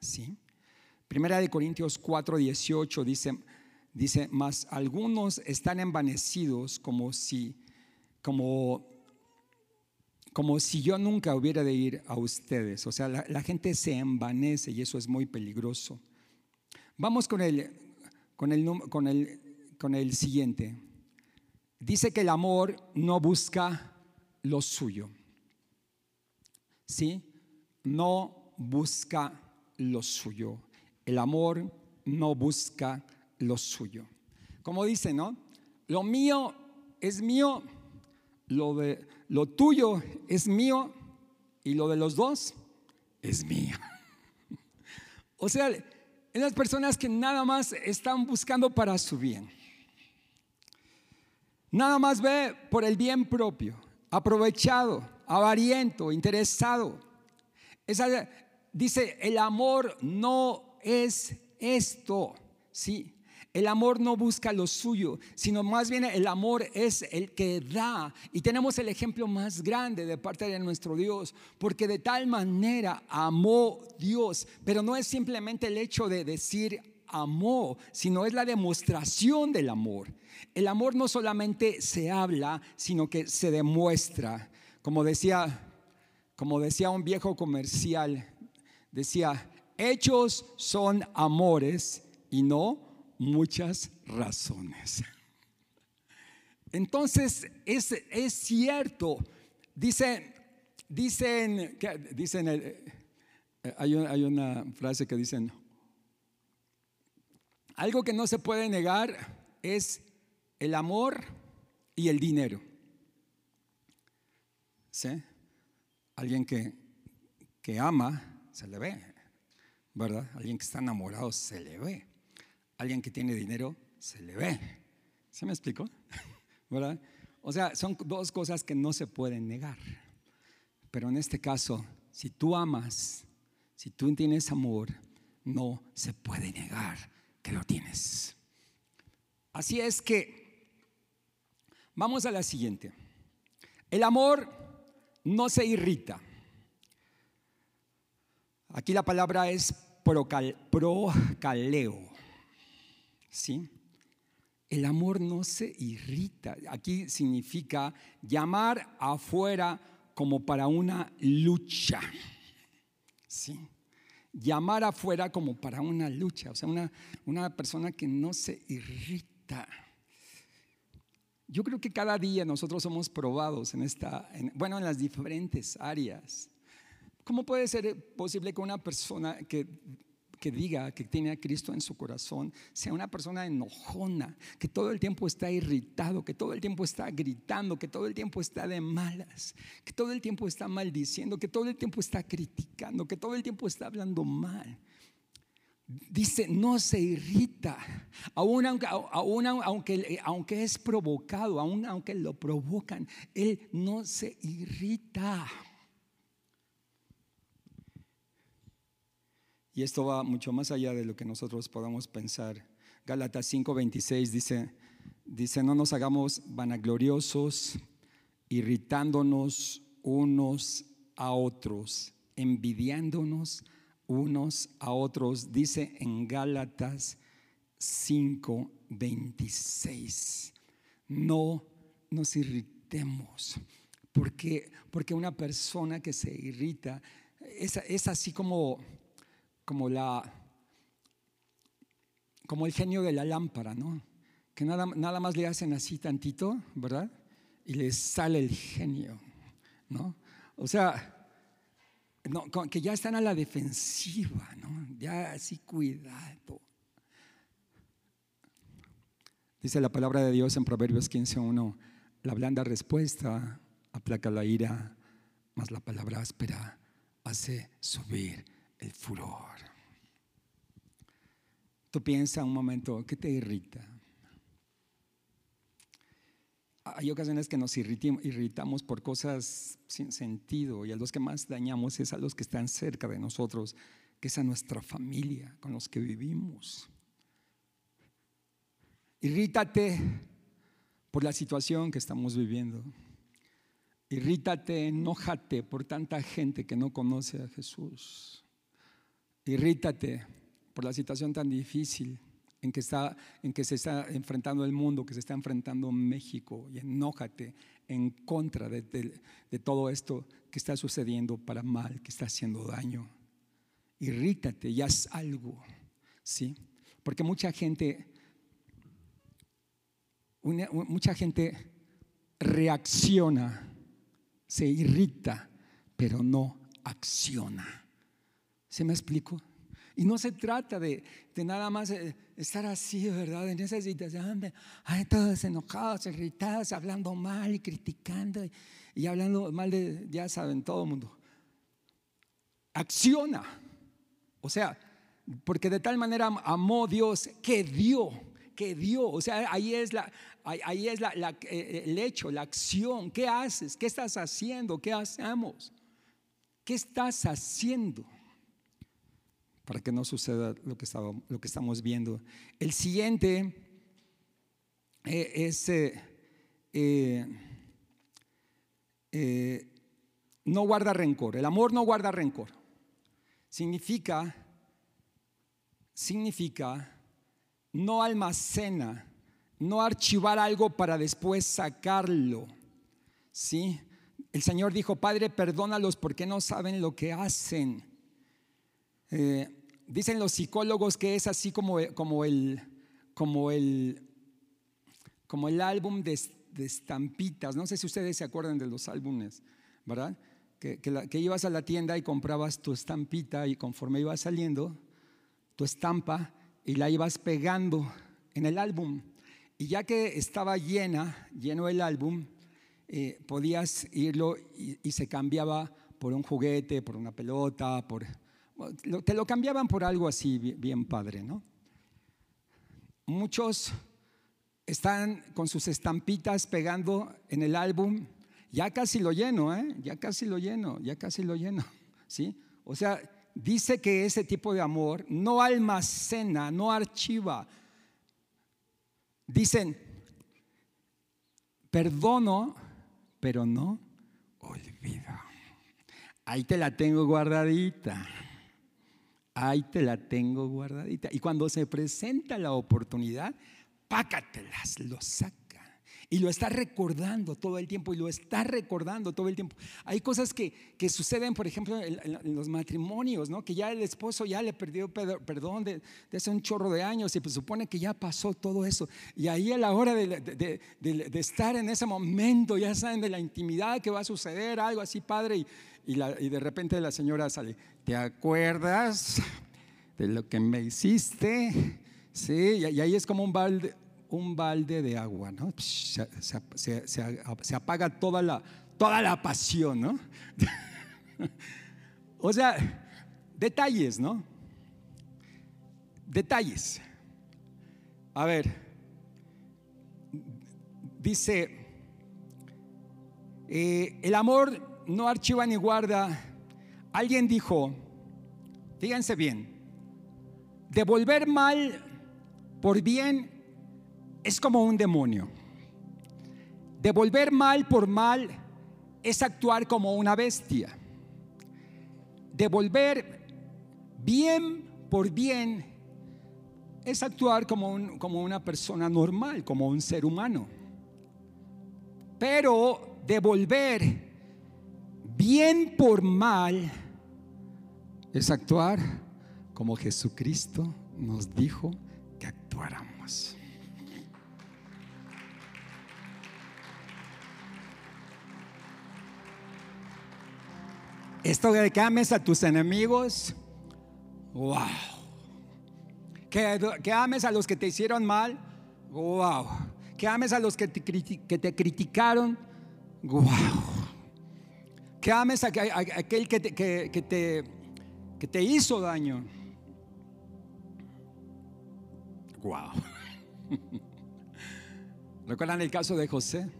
¿Sí? Primera de Corintios 4, 18 dice, dice, más algunos están envanecidos como si, como como si yo nunca hubiera de ir a ustedes. O sea, la, gente se envanece y eso es muy peligroso. Vamos con el, con el, con el, con el siguiente. Dice que el amor no busca lo suyo. ¿Sí? No busca lo suyo. El amor no busca lo suyo. Como dice, ¿no? Lo mío es mío lo, de, lo tuyo es mío y lo de los dos es mío. O sea, en las personas que nada más están buscando para su bien. Nada más ve por el bien propio, aprovechado, avariento, interesado. Esa, dice, el amor no es esto, ¿sí? El amor no busca lo suyo, sino más bien el amor es el que da. Y tenemos el ejemplo más grande de parte de nuestro Dios, porque de tal manera amó Dios, pero no es simplemente el hecho de decir amó, sino es la demostración del amor. El amor no solamente se habla, sino que se demuestra. Como decía, como decía un viejo comercial, decía, hechos son amores y no muchas razones. Entonces, es, es cierto, dicen, dicen, dicen eh, hay, hay una frase que dicen, algo que no se puede negar es el amor y el dinero. ¿Sí? Alguien que, que ama, se le ve, ¿verdad? Alguien que está enamorado, se le ve alguien que tiene dinero se le ve. ¿Se me? ¿Verdad? O sea, son dos cosas que no se pueden negar. Pero en este caso, si tú amas, si tú tienes amor, no se puede negar que lo tienes. Así es que, vamos a la siguiente. El amor no se irrita. Aquí la palabra es procaleo. ¿Sí? El amor no se irrita. Aquí significa llamar afuera como para una lucha. ¿Sí? Llamar afuera como para una lucha. O sea, una, una persona que no se irrita. Yo creo que cada día nosotros somos probados en esta, bueno, en las diferentes áreas. ¿Cómo puede ser posible que una persona que que diga que tiene a Cristo en su corazón sea una persona enojona, que todo el tiempo está irritado, que todo el tiempo está gritando, que todo el tiempo está de malas, que todo el tiempo está maldiciendo, que todo el tiempo está criticando, que todo el tiempo está hablando mal. Dice, no se irrita, aún aunque, aunque, aunque es provocado, aún aunque lo provocan, él no se irrita. Y esto va mucho más allá de lo que nosotros podamos pensar. Gálatas 5:26 dice, dice, no nos hagamos vanagloriosos, irritándonos unos a otros, envidiándonos unos a otros. Dice en Gálatas 5:26, no nos irritemos, porque, porque una persona que se irrita es, es así como como la como el genio de la lámpara, ¿no? Que nada, nada más le hacen así tantito, ¿verdad? Y le sale el genio, ¿no? O sea, que ya están a la defensiva, ¿no? Ya así cuidado. Dice la palabra de Dios en Proverbios 15.1, la blanda respuesta aplaca la ira, mas la palabra áspera hace subir el furor. Tú piensas un momento, ¿qué te irrita? Hay ocasiones que nos irritamos por cosas sin sentido y a los que más dañamos es a los que están cerca de nosotros, que es a nuestra familia, con los que vivimos. Irrítate por la situación que estamos viviendo. Irrítate, enójate por tanta gente que no conoce a Jesús. Irrítate por la situación tan difícil en que, está, en que se está enfrentando el mundo, que se está enfrentando México, y enójate en contra de, todo esto que está sucediendo para mal, que está haciendo daño. Irrítate y haz algo, ¿sí? Porque mucha gente, mucha gente reacciona, se irrita, pero no acciona. ¿Se me explico? Y no se trata de, nada más eh, estar así, ¿verdad? En esa situación, ay, todos enojados, irritados, hablando mal y criticando y, hablando mal de, ya saben, todo el mundo. Acciona. O sea, porque de tal manera amó Dios que dio, que dio. O sea, ahí es la, ahí, es eh, el hecho, la acción. ¿Qué haces? ¿Qué estás haciendo? ¿Qué hacemos? ¿Qué estás haciendo? Para que no suceda lo que, lo que estamos viendo. El siguiente eh, es eh, no guarda rencor. El amor no guarda rencor. Significa, significa no almacena, no archivar algo para después sacarlo. ¿Sí? El Señor dijo, Padre, perdónalos porque no saben lo que hacen. Eh, dicen los psicólogos que es así como, como, el, como, el, como el álbum de, estampitas. No sé si ustedes se acuerdan de los álbumes, ¿verdad? Que, que, ibas a la tienda y comprabas tu estampita y conforme ibas saliendo, tu estampa, y la ibas pegando en el álbum. Y ya que estaba llena, lleno el álbum, eh, podías irlo y, se cambiaba por un juguete, por una pelota, por, te lo cambiaban por algo así bien padre, ¿no? Muchos están con sus estampitas pegando en el álbum, ya casi lo lleno, ¿eh? Ya casi lo lleno, ya casi lo lleno, ¿sí? O sea, dice que ese tipo de amor no almacena, no archiva, Dicen, perdono, pero no olvido. Ahí te la tengo guardadita. Ahí te la tengo guardadita. Y cuando se presenta la oportunidad, pácatelas, lo saca y lo está recordando todo el tiempo y lo está recordando todo el tiempo. Hay cosas que, que suceden, por ejemplo, en, los matrimonios, ¿no? que ya el esposo ya le perdió perdón de, hace un chorro de años y pues supone que ya pasó todo eso. Y ahí a la hora de, de, de estar en ese momento, ya saben de la intimidad que va a suceder, algo así, padre, y, y, la, y de repente la señora sale, ¿te acuerdas de lo que me hiciste? Sí, y ahí es como un balde, un balde de agua, ¿no? Se, apaga toda la, toda la pasión, ¿no? o sea, detalles, ¿no? Detalles. A ver, dice, eh, el amor no archiva ni guarda. Alguien dijo, fíjense bien, devolver mal por bien es como un demonio. Devolver mal por mal es actuar como una bestia. Devolver bien por bien es actuar como, como una persona normal, como un ser humano. Pero devolver bien por mal es actuar como Jesucristo nos dijo que actuáramos. Esto de que ames a tus enemigos, wow. Que, ames a los que te hicieron mal, wow. Que ames a los que te, que te criticaron, wow. Que ames a, aquel que te, que, te, que te hizo daño, wow. ¿Recuerdan el caso de José?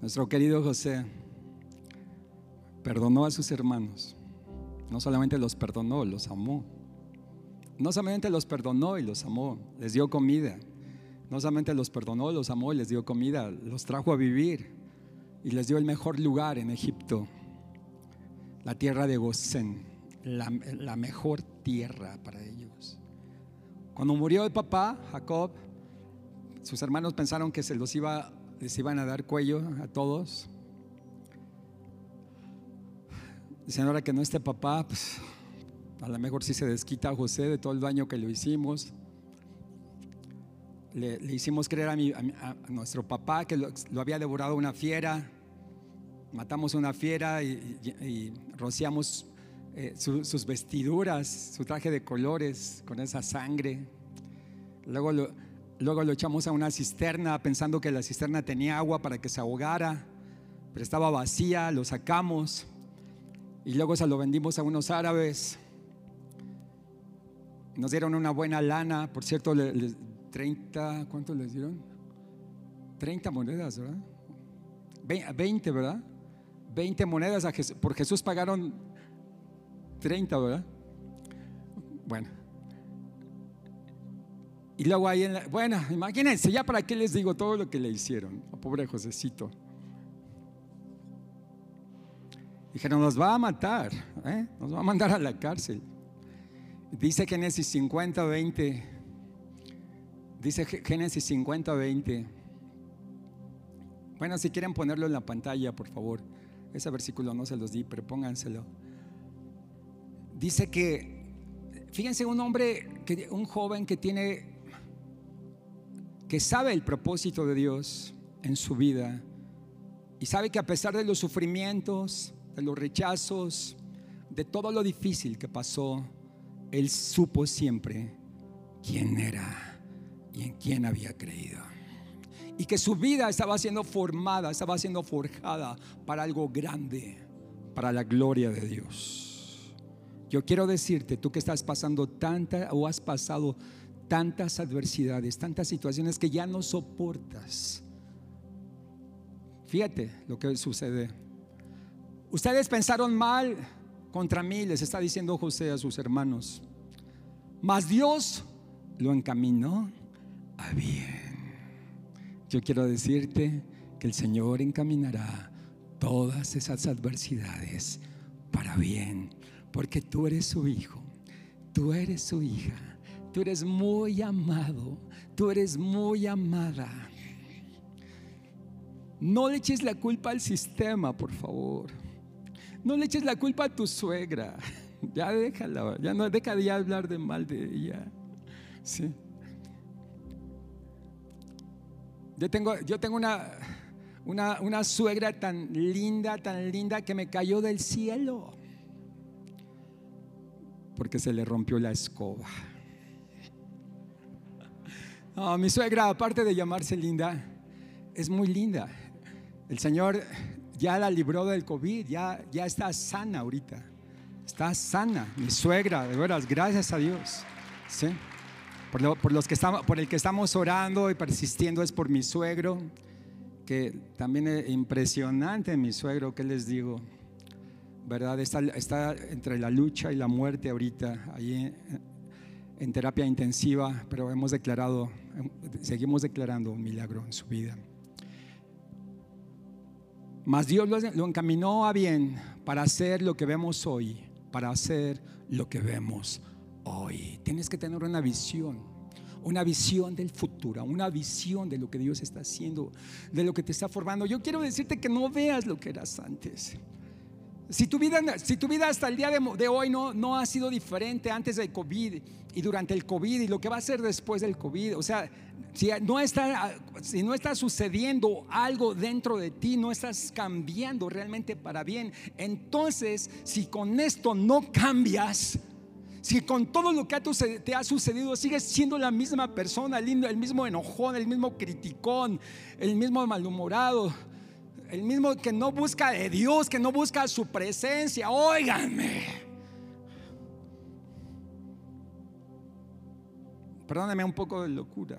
Nuestro querido José perdonó a sus hermanos. No solamente los perdonó, los amó. No solamente los perdonó y los amó, les dio comida. No solamente los perdonó, los amó y les dio comida, los trajo a vivir y les dio el mejor lugar en Egipto, la tierra de Gosén, la, mejor tierra para ellos. Cuando murió el papá, Jacob, sus hermanos pensaron que se los iba, les iban a dar cuello a todos Dicen ahora que no esté papá, pues a lo mejor sí se desquita a José de todo el daño que le hicimos. Le, hicimos creer a, nuestro papá que lo, había devorado una fiera. Matamos una fiera y, rociamos eh, sus vestiduras, su traje de colores con esa sangre. Luego lo, luego lo echamos a una cisterna pensando que la cisterna tenía agua para que se ahogara, pero estaba vacía, lo sacamos y luego se lo vendimos a unos árabes. Nos dieron una buena lana, por cierto, 30, ¿cuánto les dieron? 30 monedas, ¿verdad? 20, ¿verdad? 20 monedas por Jesús pagaron 30, ¿verdad? Bueno. Y luego ahí, en bueno, imagínense, ya para qué les digo todo lo que le hicieron a pobre Josecito. Dijeron, nos va a matar, ¿eh? nos va a mandar a la cárcel. Dice Génesis 50, 20. Dice Génesis 50, 20. Bueno, si quieren ponerlo en la pantalla, por favor. Ese versículo no se los di, pero pónganselo. Dice que, fíjense, un hombre, un joven que tiene, que sabe el propósito de Dios en su vida y sabe que a pesar de los sufrimientos, de los rechazos, de todo lo difícil que pasó, él supo siempre quién era y en quién había creído. Y que su vida estaba siendo formada, estaba siendo forjada para algo grande, para la gloria de Dios. Yo quiero decirte, tú que estás pasando tanta o has pasado tantas adversidades, tantas situaciones que ya no soportas. Fíjate lo que sucede. Ustedes pensaron mal contra mí, les está diciendo José a sus hermanos. Mas Dios lo encaminó a bien. Yo quiero decirte que el Señor encaminará todas esas adversidades para bien, porque tú eres su hijo, tú eres su hija, tú eres muy amado, tú eres muy amada. No le eches la culpa al sistema, por favor. No le eches la culpa a tu suegra. Ya déjala, ya no deja de hablar de mal de ella. Sí. Yo tengo, yo tengo una, una, una suegra tan linda, tan linda que me cayó del cielo. Porque se le rompió la escoba. mi suegra, aparte de llamarse linda, es muy linda. El Señor ya la libró del COVID, ya, ya está sana ahorita. Está sana, mi suegra, de veras, gracias a Dios. ¿sí? Por, los que estamos, por el que estamos orando y persistiendo es por mi suegro, que también es impresionante mi suegro, ¿qué les digo? ¿Verdad? Está, entre la lucha y la muerte ahorita, ahí en, en terapia intensiva, pero hemos declarado, seguimos declarando un milagro en su vida. Mas Dios lo encaminó a bien para hacer lo que vemos hoy, para hacer lo que vemos hoy. Tienes que tener una visión, una visión del futuro, una visión de lo que Dios está haciendo, de lo que te está formando. Yo quiero decirte que no veas lo que eras antes. Si tu vida, si tu vida hasta el día de, hoy no, no ha sido diferente antes del COVID y durante el COVID y lo que va a ser después del COVID, o sea, si no, está, si no está sucediendo algo dentro de ti, no estás cambiando realmente para bien, entonces si con esto no cambias, si con todo lo que te ha sucedido sigues siendo la misma persona, el mismo enojón, el mismo criticón, el mismo malhumorado, el mismo que no busca de Dios, que no busca su presencia, óiganme. Perdóname un poco de locura.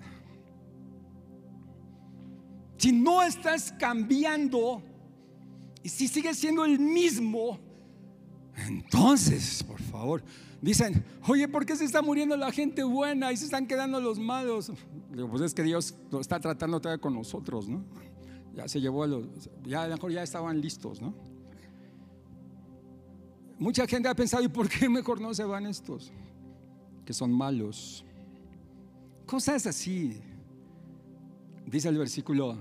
Si no estás cambiando y si sigues siendo el mismo, entonces, por favor, dicen, oye, ¿por qué se está muriendo la gente buena y se están quedando los malos? Digo, pues es que Dios lo está tratando todavía con nosotros, ¿no? Ya se llevó a los, ya a lo mejor ya estaban listos, ¿no? Mucha gente ha pensado, ¿y por qué mejor no se van estos? Que son malos. Cosas así. Dice el versículo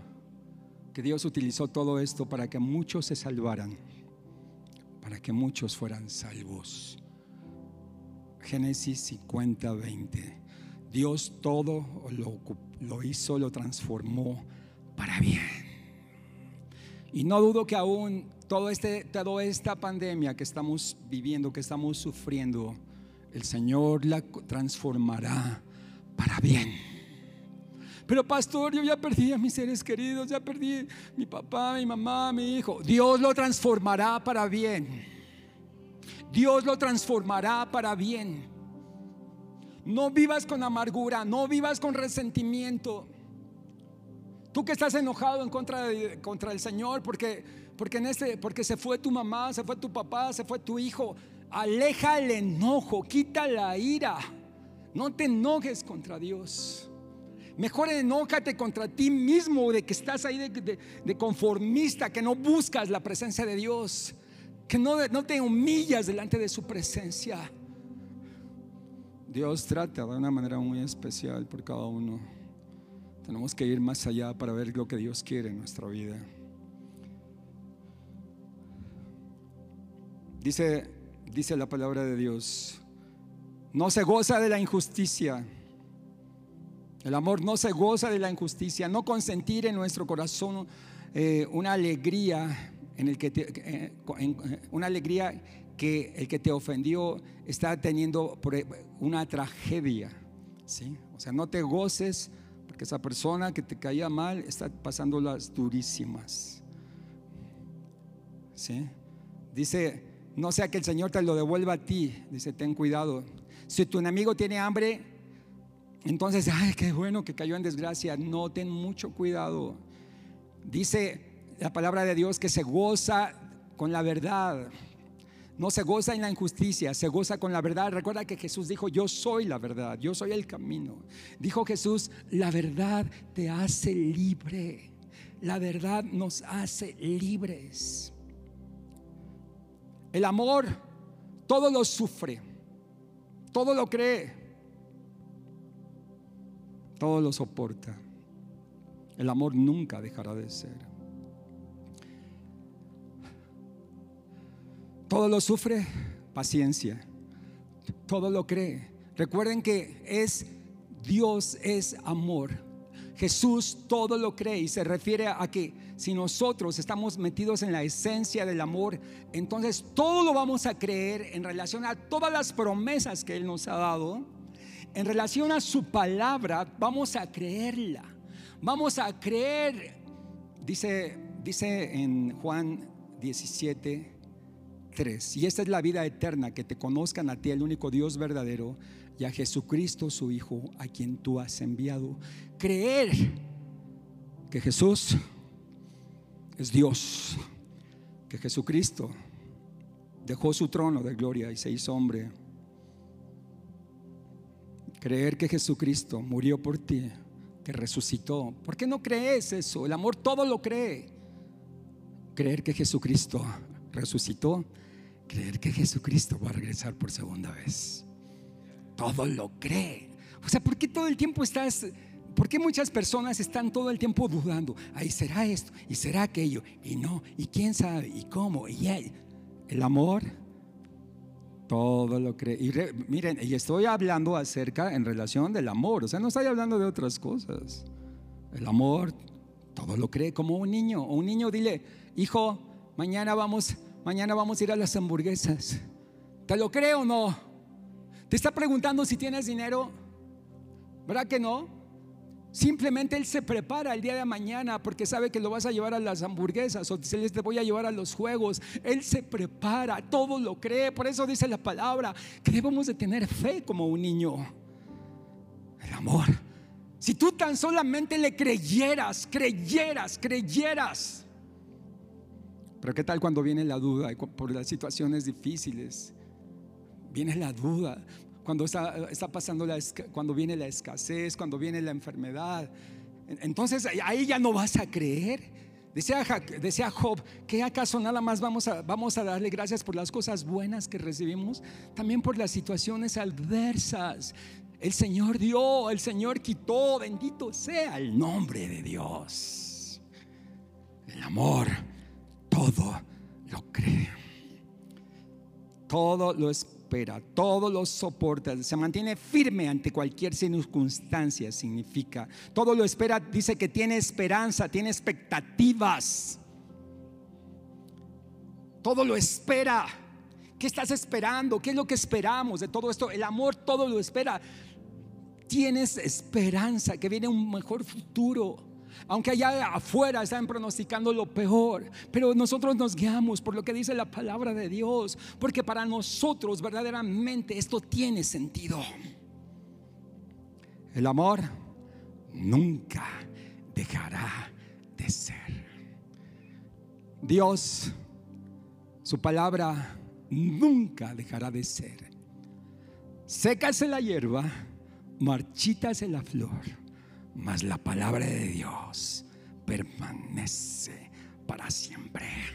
que Dios utilizó todo esto para que muchos se salvaran, para que muchos fueran salvos. Génesis 50, 20. Dios todo lo, hizo, lo transformó para bien. Y no dudo que aún todo este, toda esta pandemia que estamos viviendo, que estamos sufriendo, el Señor la transformará para bien. Pero pastor, yo ya perdí a mis seres queridos, ya perdí mi papá, mi mamá, mi hijo. Dios lo transformará para bien. Dios lo transformará para bien. No vivas con amargura, no vivas con resentimiento. Tú que estás enojado en contra, de, contra el Señor porque, porque, en este, porque se fue tu mamá, se fue tu papá, se fue tu hijo. Aleja el enojo, quita la ira. No te enojes contra Dios. Mejor enójate contra ti mismo de que estás ahí de, conformista, que no buscas la presencia de Dios, que no, no te humillas delante de su presencia. Dios trata de una manera muy especial por cada uno. Tenemos que ir más allá para ver lo que Dios quiere en nuestra vida. Dice, dice la palabra de Dios, no se goza de la injusticia el amor no se goza de la injusticia, no consentir en nuestro corazón eh, una alegría en el que eh, eh, una alegría que el que te ofendió está teniendo una tragedia, ¿sí? O sea, no te goces porque esa persona que te caía mal está pasando las durísimas. ¿Sí? Dice, no sea que el Señor te lo devuelva a ti, dice, ten cuidado. Si tu enemigo tiene hambre, entonces, ay, qué bueno que cayó en desgracia. No, ten mucho cuidado. Dice la palabra de Dios que se goza con la verdad. No se goza en la injusticia, se goza con la verdad. Recuerda que Jesús dijo, yo soy la verdad, yo soy el camino. Dijo Jesús, la verdad te hace libre. La verdad nos hace libres. El amor todo lo sufre, todo lo cree, todo lo soporta. El amor nunca dejará de ser. Todo lo sufre, paciencia. Todo lo cree. Recuerden que es Dios es amor. Jesús todo lo cree y se refiere a que si nosotros estamos metidos en la esencia del amor, entonces todo lo vamos a creer en relación a todas las promesas que Él nos ha dado en relación a su palabra, vamos a creerla. Vamos a creer, dice, dice en Juan 17, 3. Y esta es la vida eterna, que te conozcan a ti, el único Dios verdadero, y a Jesucristo, su Hijo, a quien tú has enviado. Creer que Jesús es Dios, que Jesucristo dejó su trono de gloria y se hizo hombre Creer que Jesucristo murió por ti, que resucitó. ¿Por qué no crees eso? El amor todo lo cree. Creer que Jesucristo resucitó. Creer que Jesucristo va a regresar por segunda vez. Todo lo cree. O sea, ¿por qué todo el tiempo estás... ¿Por qué muchas personas están todo el tiempo dudando? Ahí será esto y será aquello y no, y quién sabe y cómo. Y el amor todo lo cree. Y miren, y estoy hablando acerca en relación del amor, o sea, no estoy hablando de otras cosas. El amor, todo lo cree como un niño. O un niño dile, hijo, mañana vamos, mañana vamos a ir a las hamburguesas. ¿Te lo cree o no? Te está preguntando si tienes dinero. ¿Verdad que no? Simplemente Él se prepara el día de mañana porque sabe que lo vas a llevar a las hamburguesas o se les te voy a llevar a los juegos. Él se prepara, todo lo cree. Por eso dice la palabra que debemos de tener fe como un niño. El amor. Si tú tan solamente le creyeras, creyeras, creyeras. Pero ¿qué tal cuando viene la duda por las situaciones difíciles? Viene la duda cuando está, pasando la, cuando viene la escasez, cuando viene la enfermedad. Entonces ahí ya no vas a creer. Decía, Job, que acaso nada más vamos a, vamos a darle gracias por las cosas buenas que recibimos, también por las situaciones adversas. El Señor dio, el Señor quitó, bendito sea el nombre de Dios. El amor, todo lo cree. Todo lo espera todo lo soporta, se mantiene firme ante cualquier circunstancia, significa. Todo lo espera, dice que tiene esperanza, tiene expectativas. Todo lo espera. ¿Qué estás esperando? ¿Qué es lo que esperamos de todo esto? El amor todo lo espera. Tienes esperanza que viene un mejor futuro aunque allá afuera están pronosticando lo peor, pero nosotros nos guiamos por lo que dice la palabra de Dios, porque para nosotros verdaderamente esto tiene sentido. El amor nunca dejará de ser. Dios, su palabra nunca dejará de ser. Sécase la hierba, marchítase la flor, mas la palabra de Dios permanece para siempre.